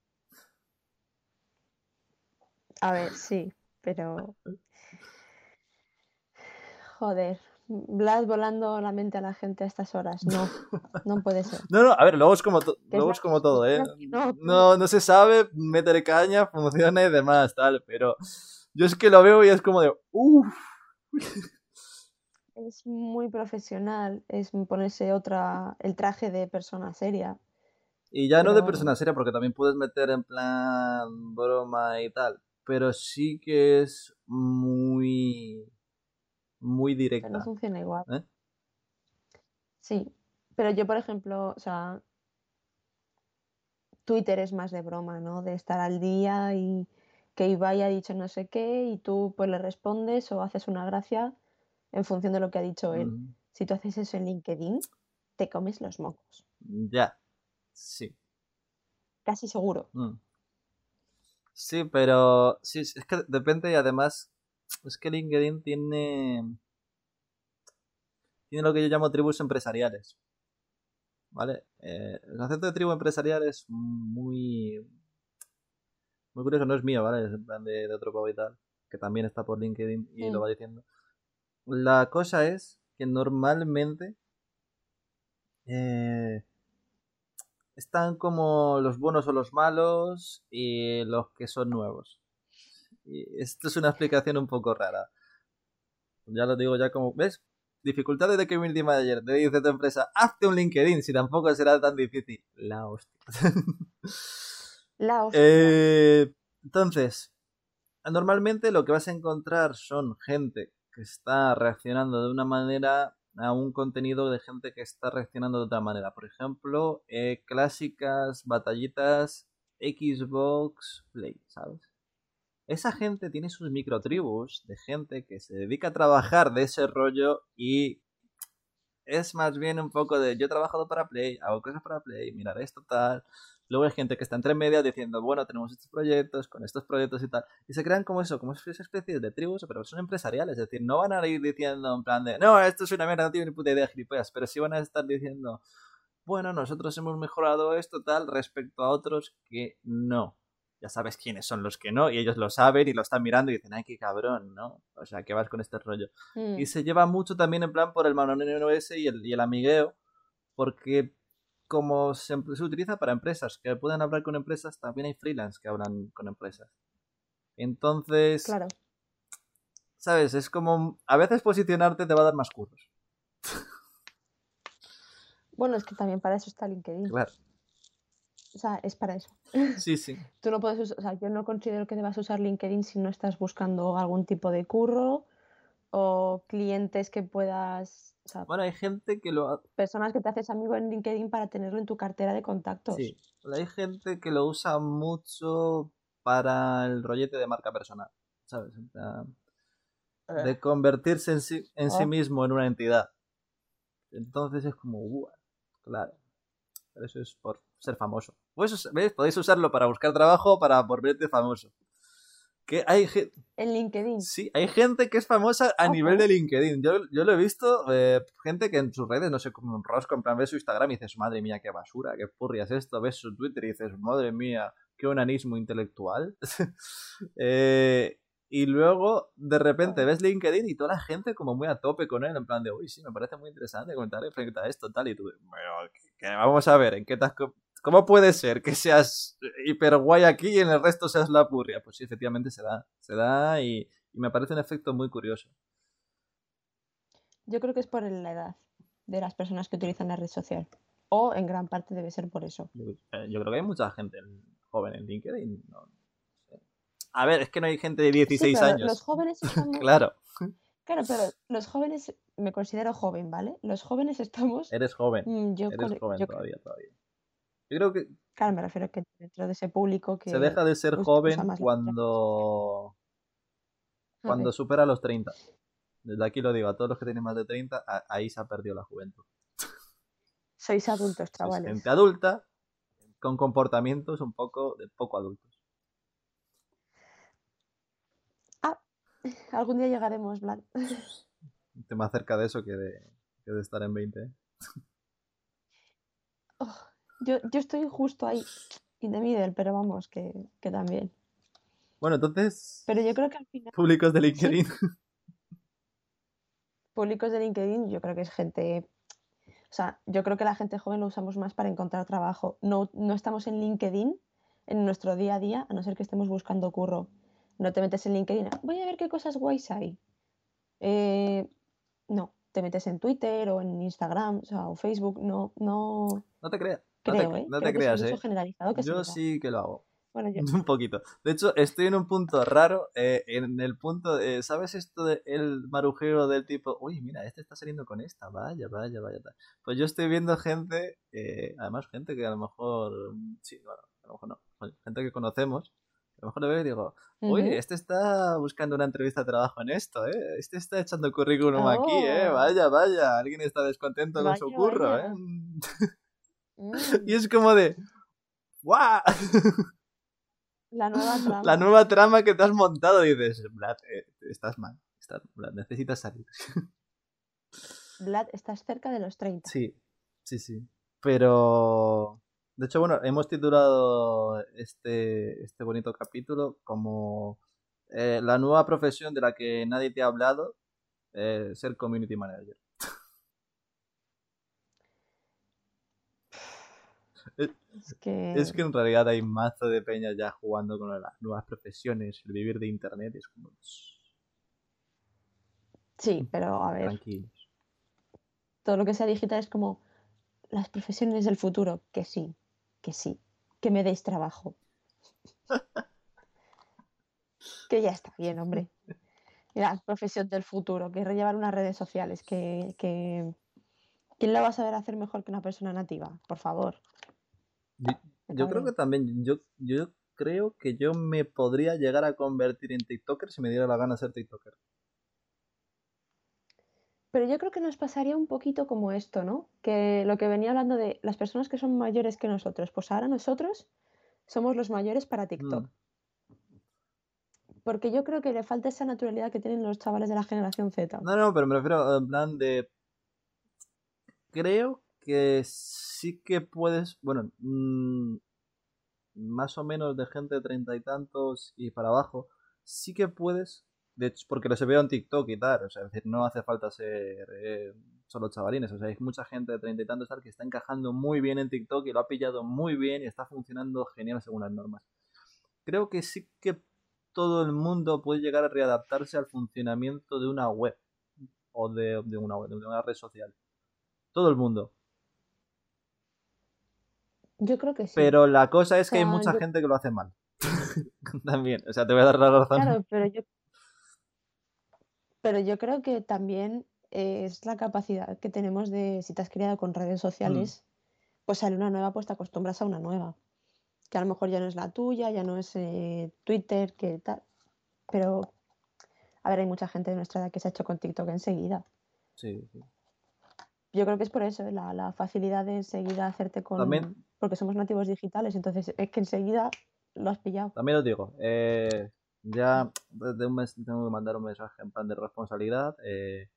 [SPEAKER 2] A ver, sí, pero... Joder, Vlad volando la mente a la gente a estas horas. No, no puede ser.
[SPEAKER 1] No, no, a ver, luego es como, luego es como todo, ¿eh? No, no, se sabe, meter caña, funciona y demás, tal, pero yo es que lo veo y es como de, uff.
[SPEAKER 2] Es muy profesional, es ponerse otra, el traje de persona seria.
[SPEAKER 1] Y ya no de persona seria, porque también puedes meter en plan broma y tal, pero sí que es muy muy directa.
[SPEAKER 2] no funciona igual. ¿Eh? Sí, pero yo, por ejemplo, o sea, Twitter es más de broma, ¿no? De estar al día y que Ibai ha dicho no sé qué y tú pues le respondes o haces una gracia en función de lo que ha dicho él. Si tú haces eso en LinkedIn, te comes los mocos.
[SPEAKER 1] Ya, sí.
[SPEAKER 2] Casi seguro.
[SPEAKER 1] Mm. Sí, pero sí, es que depende y además es que LinkedIn tiene. Tiene lo que yo llamo tribus empresariales. ¿Vale? Eh, el concepto de tribu empresarial es muy. Muy curioso, no es mío, ¿vale? Es en plan de, otro pavo y tal. Que también está por LinkedIn y lo va diciendo. La cosa es que normalmente. Eh, están como los buenos o los malos y los que son nuevos esto es una explicación un poco rara. Ya lo digo ya como, ¿ves? Dificultades de community manager. Te dice tu empresa, hazte un LinkedIn, si tampoco será tan difícil. La hostia.
[SPEAKER 2] La hostia.
[SPEAKER 1] Eh, entonces, normalmente lo que vas a encontrar son gente que está reaccionando de una manera a un contenido de gente que está reaccionando de otra manera. Por ejemplo, eh, clásicas batallitas Xbox Play, ¿sabes? Esa gente tiene sus microtribus de gente que se dedica a trabajar de ese rollo y es más bien un poco de yo he trabajado para Play, hago cosas para Play, mirar esto tal. Luego hay gente que está entre medias diciendo, bueno, tenemos estos proyectos, con estos proyectos y tal. Y se crean como eso, como esa especie de tribus, pero son empresariales. Es decir, no van a ir diciendo en plan de, no, esto es una mierda, no tengo ni puta idea, gilipollas. Pero sí van a estar diciendo, bueno, nosotros hemos mejorado esto tal respecto a otros que no ya sabes quiénes son los que no, y ellos lo saben y lo están mirando y dicen, ay, qué cabrón, ¿no? O sea, ¿qué vas con este rollo? Y mm. se lleva mucho también en plan por el manonero ese y el, y el amigueo, porque como se, se, utiliza para empresas que pueden hablar con empresas, también hay freelance que hablan con empresas. Entonces,
[SPEAKER 2] claro.
[SPEAKER 1] ¿sabes? Es como, a veces posicionarte te va a dar más curros.
[SPEAKER 2] Bueno, es que también para eso está LinkedIn.
[SPEAKER 1] Claro.
[SPEAKER 2] O sea, es para eso.
[SPEAKER 1] Sí, sí.
[SPEAKER 2] Tú no puedes o sea, yo no considero que debas usar LinkedIn si no estás buscando algún tipo de curro o clientes que puedas.
[SPEAKER 1] bueno, hay gente que lo.
[SPEAKER 2] Personas que te haces amigo en LinkedIn para tenerlo en tu cartera de contactos.
[SPEAKER 1] Sí, hay gente que lo usa mucho para el rollete de marca personal, ¿sabes? de eh. convertirse en sí, en sí oh. mismo en una entidad. Entonces es como, claro. Pero eso es por ser famoso. ¿ves? Podéis usarlo para buscar trabajo para volverte famoso. Que hay gente...
[SPEAKER 2] En LinkedIn.
[SPEAKER 1] Sí, hay gente que es famosa a nivel de LinkedIn. Yo, yo lo he visto, eh, gente que en sus redes, no sé, como un rosco, en plan, ves su Instagram y dices, madre mía, qué basura, qué purria es esto. Ves su Twitter y dices, madre mía, qué onanismo intelectual. Eh, y luego, de repente, ves LinkedIn y toda la gente como muy a tope con él, en plan de, uy, sí, me parece muy interesante comentar frente a esto, tal, y tú, bueno, que- que vamos a ver, ¿en qué te has ¿Cómo puede ser que seas hiper guay aquí y en el resto seas la purria? Pues sí, efectivamente se da, se da y, y me parece un efecto muy curioso.
[SPEAKER 2] Yo creo que es por la edad de las personas que utilizan la red social. O en gran parte debe ser por eso.
[SPEAKER 1] Yo, eh, yo creo que hay mucha gente en- joven en LinkedIn. no- no sé. A ver, es que no hay gente de
[SPEAKER 2] Sí,
[SPEAKER 1] 16
[SPEAKER 2] pero
[SPEAKER 1] años.
[SPEAKER 2] Los jóvenes estamos.
[SPEAKER 1] Claro,
[SPEAKER 2] Claro, pero los jóvenes, me considero joven, ¿vale? Los jóvenes estamos.
[SPEAKER 1] eres joven.
[SPEAKER 2] mm, yo
[SPEAKER 1] Eres
[SPEAKER 2] con-
[SPEAKER 1] joven
[SPEAKER 2] yo-
[SPEAKER 1] todavía, todavía. Yo creo que
[SPEAKER 2] Claro, me refiero a que dentro de ese público que.
[SPEAKER 1] se deja de ser
[SPEAKER 2] usa
[SPEAKER 1] joven cuando, cuando supera los 30. Desde aquí lo digo, a todos los que tienen más de 30, a- ahí se ha perdido la juventud.
[SPEAKER 2] sois adultos,
[SPEAKER 1] Es
[SPEAKER 2] chavales.
[SPEAKER 1] gente adulta con comportamientos un poco de poco adultos.
[SPEAKER 2] Algún día llegaremos, Vlad.
[SPEAKER 1] Estoy más cerca de eso que de, que de estar en 20. ¿eh?
[SPEAKER 2] Oh, yo, yo estoy justo ahí, in the middle, pero vamos, que, que también.
[SPEAKER 1] Bueno, entonces,
[SPEAKER 2] Pero yo creo que al final,
[SPEAKER 1] públicos de LinkedIn.
[SPEAKER 2] públicos de LinkedIn, yo creo que es gente. O sea, yo creo que la gente joven lo usamos más para encontrar trabajo. No, no estamos en LinkedIn en nuestro día a día, a no ser que estemos buscando curro. No te metes en LinkedIn, "Ah, voy a ver qué cosas guays hay. Eh, no, te metes en Twitter o en Instagram, o sea, o Facebook. No, no
[SPEAKER 1] No te creas. No te,
[SPEAKER 2] ¿eh?
[SPEAKER 1] no te
[SPEAKER 2] Creo que es un
[SPEAKER 1] creas,
[SPEAKER 2] uso
[SPEAKER 1] ¿eh?
[SPEAKER 2] que
[SPEAKER 1] Yo sí que lo hago.
[SPEAKER 2] Bueno, yo,
[SPEAKER 1] Un poquito. De hecho, estoy en un punto raro. eh, en el punto, de- ¿sabes esto del marujeo del tipo, uy, mira, este está saliendo con esta, vaya, vaya, vaya. tal"? Pues yo estoy viendo gente, eh, además gente que a lo mejor, mm, sí, bueno, a lo mejor no, oye, gente que conocemos, a lo mejor le veo y digo, uy, este está buscando una entrevista de trabajo en esto, ¿eh? Este está echando currículum aquí, ¿eh?
[SPEAKER 2] Oh.
[SPEAKER 1] Vaya, vaya, alguien está descontento con su
[SPEAKER 2] Vaya,
[SPEAKER 1] curro,
[SPEAKER 2] vaya.
[SPEAKER 1] ¿eh?
[SPEAKER 2] Mm,
[SPEAKER 1] Y es como de, ¡guau!
[SPEAKER 2] la nueva trama.
[SPEAKER 1] la nueva trama que te has montado. Y dices, Vlad, eh, estás mal. Estás, Vlad, necesitas salir.
[SPEAKER 2] Vlad, estás cerca de los 30.
[SPEAKER 1] Sí, sí, sí. Pero. De hecho, bueno, hemos titulado este, este bonito capítulo como eh, la nueva profesión de la que nadie te ha hablado, eh, ser community manager.
[SPEAKER 2] Es que,
[SPEAKER 1] Es que en realidad hay mazo de peña ya jugando con las nuevas profesiones, el vivir de internet, es como.
[SPEAKER 2] sí, pero a ver,
[SPEAKER 1] Tranquilos.
[SPEAKER 2] todo lo que sea digital es como las profesiones del futuro. Que sí, que sí, que me deis trabajo. que ya está bien, hombre. La profesión del futuro, que llevar unas redes sociales, que, que... ¿Quién la va a saber hacer mejor que una persona nativa? Por favor.
[SPEAKER 1] Yo, creo que también, yo, yo creo que yo me podría llegar a convertir en TikToker si me diera la gana ser TikToker.
[SPEAKER 2] Pero yo creo que nos pasaría un poquito como esto, ¿no? Que lo que venía hablando de las personas que son mayores que nosotros, pues ahora nosotros somos los mayores para TikTok.
[SPEAKER 1] Mm.
[SPEAKER 2] Porque yo creo que le falta esa naturalidad que tienen los chavales de la generación Z.
[SPEAKER 1] No, no, pero me refiero en plan de... Creo que sí que puedes, bueno, mm, más o menos de gente de treinta y tantos y para abajo, sí que puedes, de hecho, porque lo se veo en TikTok y tal, o sea, es decir, no hace falta ser eh, solo chavalines, o sea, hay mucha gente de treinta y tantos tal que está encajando muy bien en TikTok y lo ha pillado muy bien y está funcionando genial según las normas. Creo que sí que todo el mundo puede llegar a readaptarse al funcionamiento de una web o de una web, de una red social. Todo el mundo.
[SPEAKER 2] Yo creo que sí.
[SPEAKER 1] Pero la cosa es
[SPEAKER 2] O
[SPEAKER 1] que hay mucha
[SPEAKER 2] yo-
[SPEAKER 1] gente que lo hace mal. También, o sea, te voy a dar la razón.
[SPEAKER 2] Claro, pero yo, pero yo creo que también eh, es la capacidad que tenemos de, si te has criado con redes sociales, pues sale una nueva, pues te acostumbras a una nueva. Que a lo mejor ya no es la tuya, ya no es eh, Twitter, que tal. Pero, a ver, hay mucha gente de nuestra edad que se ha hecho con TikTok enseguida.
[SPEAKER 1] Sí, sí.
[SPEAKER 2] Yo creo que es por eso, ¿eh? la, la facilidad de enseguida hacerte con...
[SPEAKER 1] También-
[SPEAKER 2] Porque somos nativos digitales, entonces es que enseguida lo has pillado.
[SPEAKER 1] También os digo, eh, ya desde un mes tengo que mandar un mensaje en plan de responsabilidad. eh,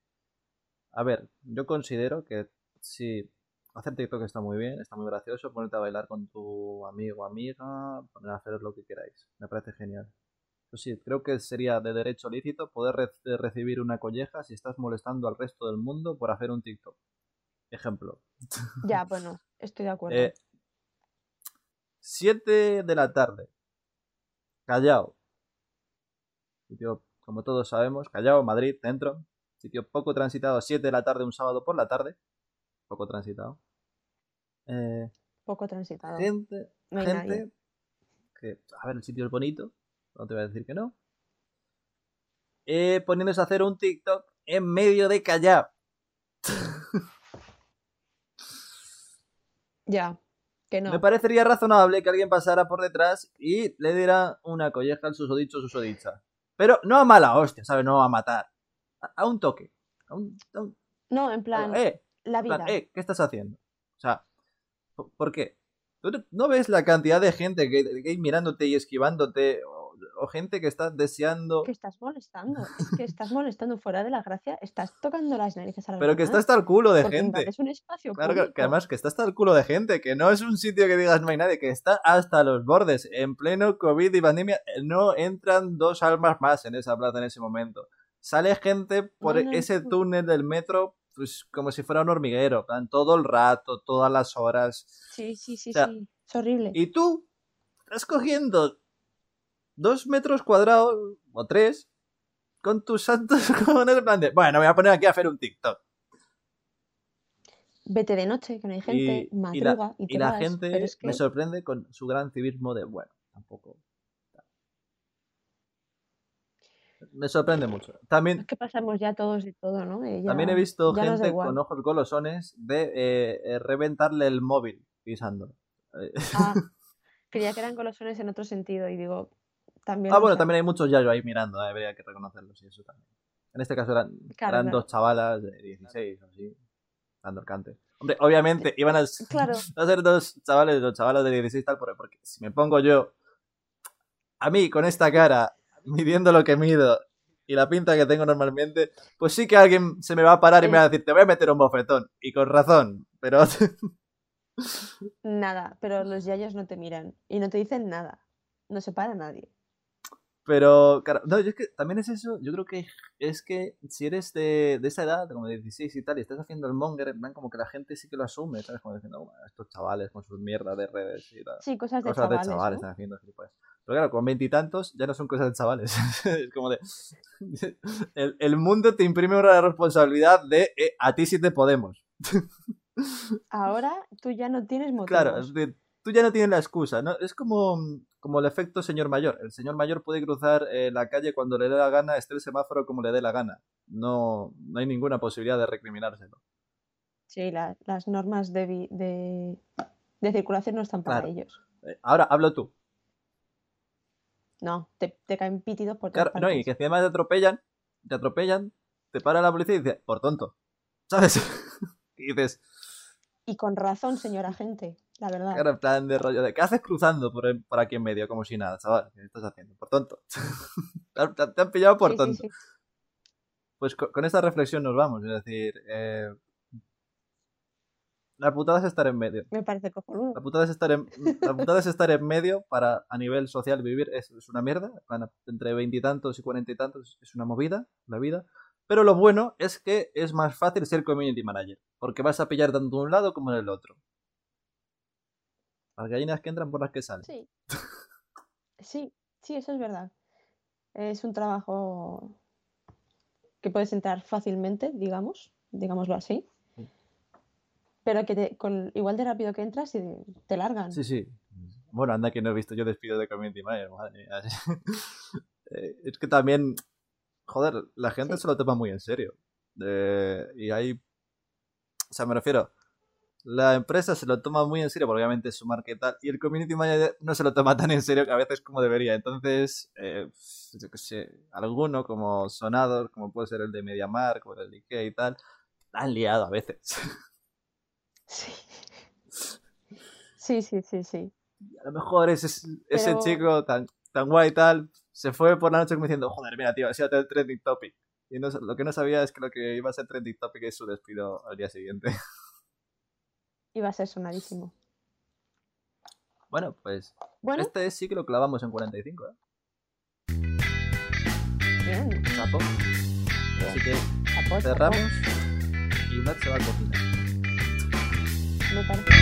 [SPEAKER 1] a ver, yo considero que sí, hacer TikTok está muy bien, está muy gracioso, ponerte a bailar con tu amigo o amiga, poner a hacer lo que queráis. Me parece genial. Pues sí, creo que sería de derecho lícito poder re- de recibir una colleja si estás molestando al resto del mundo por hacer un TikTok. Ejemplo.
[SPEAKER 2] Ya, bueno, estoy de acuerdo.
[SPEAKER 1] Eh, 7 de la tarde. Callao. Sitio, como todos sabemos, Callao, Madrid, centro. Sitio poco transitado, 7 de la tarde, un sábado por la tarde. Poco transitado. Eh,
[SPEAKER 2] Poco transitado.
[SPEAKER 1] gente,
[SPEAKER 2] No
[SPEAKER 1] gente
[SPEAKER 2] nadie.
[SPEAKER 1] que, a ver, el sitio es bonito, no te voy a decir que no. Eh, poniéndose a hacer un TikTok en medio de Callao.
[SPEAKER 2] Ya, que no.
[SPEAKER 1] Me parecería razonable que alguien pasara por detrás y le diera una colleja al susodicho o susodicha. Pero no a mala hostia, ¿sabes? No a matar. A, a un toque. A un, a un-
[SPEAKER 2] No, en plan,
[SPEAKER 1] eh,
[SPEAKER 2] la
[SPEAKER 1] en plan,
[SPEAKER 2] vida.
[SPEAKER 1] eh, ¿qué estás haciendo? O sea, ¿por- ¿por qué? ¿Tú no- ves la cantidad de gente que, que hay mirándote y esquivándote? O, gente que está deseando...
[SPEAKER 2] Que estás molestando. Es que estás molestando fuera de la gracia. Estás tocando las narices a la
[SPEAKER 1] Pero que está hasta el culo de gente.
[SPEAKER 2] Es un espacio
[SPEAKER 1] Claro que,
[SPEAKER 2] público.
[SPEAKER 1] que además que está hasta el culo de gente, que no es un sitio que digas no hay nadie, que está hasta los bordes. En pleno COVID y pandemia eh, no entran dos almas más en esa plaza en ese momento. Sale gente por
[SPEAKER 2] No, no,
[SPEAKER 1] ese
[SPEAKER 2] no.
[SPEAKER 1] túnel del metro pues como si fuera un hormiguero, en plan, todo el rato, todas las horas.
[SPEAKER 2] Sí, sí, sí,
[SPEAKER 1] O sea,
[SPEAKER 2] sí. Es horrible.
[SPEAKER 1] Y tú estás cogiendo dos metros cuadrados o tres con tus santos cojones en plan de, bueno, me voy a poner aquí a hacer un TikTok.
[SPEAKER 2] Vete de noche, que no hay gente,
[SPEAKER 1] y,
[SPEAKER 2] madruga y,
[SPEAKER 1] y
[SPEAKER 2] te
[SPEAKER 1] la
[SPEAKER 2] vas,
[SPEAKER 1] gente
[SPEAKER 2] pero es que
[SPEAKER 1] me sorprende con su gran civismo de, bueno, tampoco. Me sorprende mucho. También,
[SPEAKER 2] es que pasamos ya todos de todo, ¿no? Eh,
[SPEAKER 1] también he visto gente con ojos golosones de eh, eh, reventarle el móvil pisando.
[SPEAKER 2] Ah, creía que eran golosones en otro sentido y digo, también
[SPEAKER 1] ah, bueno, también hay muchos yayos ahí mirando, eh, habría que reconocerlos y eso también. En este caso eran,
[SPEAKER 2] Claro,
[SPEAKER 1] eran
[SPEAKER 2] claro.
[SPEAKER 1] dos chavalas de 16 o así, dando el cante. Hombre, obviamente iban a,
[SPEAKER 2] Claro,
[SPEAKER 1] a ser dos chavales, dos chavalas de 16 tal, porque si me pongo yo a mí con esta cara, midiendo lo que mido y la pinta que tengo normalmente, pues sí que alguien se me va a parar y me va a decir, te voy a meter un bofetón. Y con razón, pero
[SPEAKER 2] nada, pero los yayos no te miran y no te dicen nada. No se para nadie.
[SPEAKER 1] Pero, claro, no, yo es que también es eso, yo creo que es que si eres de, de esa edad, como de 16 y tal, y estás haciendo el monger, en plan como que la gente sí que lo asume, ¿sabes? Como diciendo, "Oh, estos chavales con sus mierdas de redes y tal.
[SPEAKER 2] Sí, cosas de
[SPEAKER 1] Cosas
[SPEAKER 2] chavales,
[SPEAKER 1] de chavales
[SPEAKER 2] ¿no?
[SPEAKER 1] están haciendo gilipollas. Pero claro, con veintitantos ya no son cosas de chavales. es como de. El, el mundo te imprime una responsabilidad de eh, a ti sí te podemos.
[SPEAKER 2] Ahora tú ya no tienes motivos.
[SPEAKER 1] Claro, es decir, tú ya no tienes la excusa, ¿no? Es como, como el efecto señor mayor. El señor mayor puede cruzar eh, la calle cuando le dé la gana, esté el semáforo como le dé la gana. No, no hay ninguna posibilidad de recriminárselo.
[SPEAKER 2] Sí, la- las normas de, de, de circulación no están para
[SPEAKER 1] Claro.
[SPEAKER 2] ellos.
[SPEAKER 1] Eh, Ahora, hablo tú.
[SPEAKER 2] No, te, te caen pítidos por
[SPEAKER 1] Claro, no, y que encima te atropellan, te atropellan, te para la policía y dice, por tonto. ¿Sabes? y dices,
[SPEAKER 2] Y con razón, señor agente, la verdad.
[SPEAKER 1] En plan de rollo de ¿qué haces cruzando por, el- por aquí en medio? Como si nada, chaval. ¿Qué estás haciendo? Por tonto. te, han- pillado por
[SPEAKER 2] Sí,
[SPEAKER 1] tonto.
[SPEAKER 2] sí.
[SPEAKER 1] Pues co- con, esta reflexión nos vamos. Es decir, eh, la putada es estar en medio.
[SPEAKER 2] Me parece cojonudo.
[SPEAKER 1] La putada es estar en, la putada es estar en medio para a nivel social vivir. Es, es una mierda. entre veintitantos y cuarenta y tantos es una movida la vida. Pero lo bueno es que es más fácil ser community manager. Porque vas a pillar tanto de un lado como en el otro. Las gallinas que entran por las que salen.
[SPEAKER 2] Sí. Sí, sí, eso es verdad. Es un trabajo que puedes entrar fácilmente, digamos, digámoslo así.
[SPEAKER 1] Sí.
[SPEAKER 2] Pero que te- con igual de rápido que entras y te largan.
[SPEAKER 1] Sí, sí. Bueno, anda que no he visto yo despido de community manager, madre mía. Eh, es que también, joder, la gente
[SPEAKER 2] Sí.
[SPEAKER 1] se lo toma muy en serio. Eh, y hay, o sea, me refiero, la empresa se lo toma muy en serio, porque obviamente es su marca y tal, y el community manager no se lo toma tan en serio que a veces como debería. Entonces, eh, yo qué sé, alguno como Sonador, como puede ser el de MediaMark o el de Ikea y tal, tan liado a veces.
[SPEAKER 2] Sí. Sí, sí, sí, sí.
[SPEAKER 1] Y a lo mejor ese, ese
[SPEAKER 2] Pero-
[SPEAKER 1] chico tan, tan guay y tal se fue por la noche como diciendo, joder, mira, tío, ha sido el trending topic. Y no- lo que no sabía es que lo que iba a ser trending topic es su despido al día siguiente.
[SPEAKER 2] Iba a ser sonadísimo.
[SPEAKER 1] Bueno, pues
[SPEAKER 2] Bueno,
[SPEAKER 1] este sí que lo clavamos en 45, ¿eh?
[SPEAKER 2] bien.
[SPEAKER 1] Chapo. Así que
[SPEAKER 2] Chapo, chapo.
[SPEAKER 1] cerramos y Nat se va a cocinar.
[SPEAKER 2] Me parece.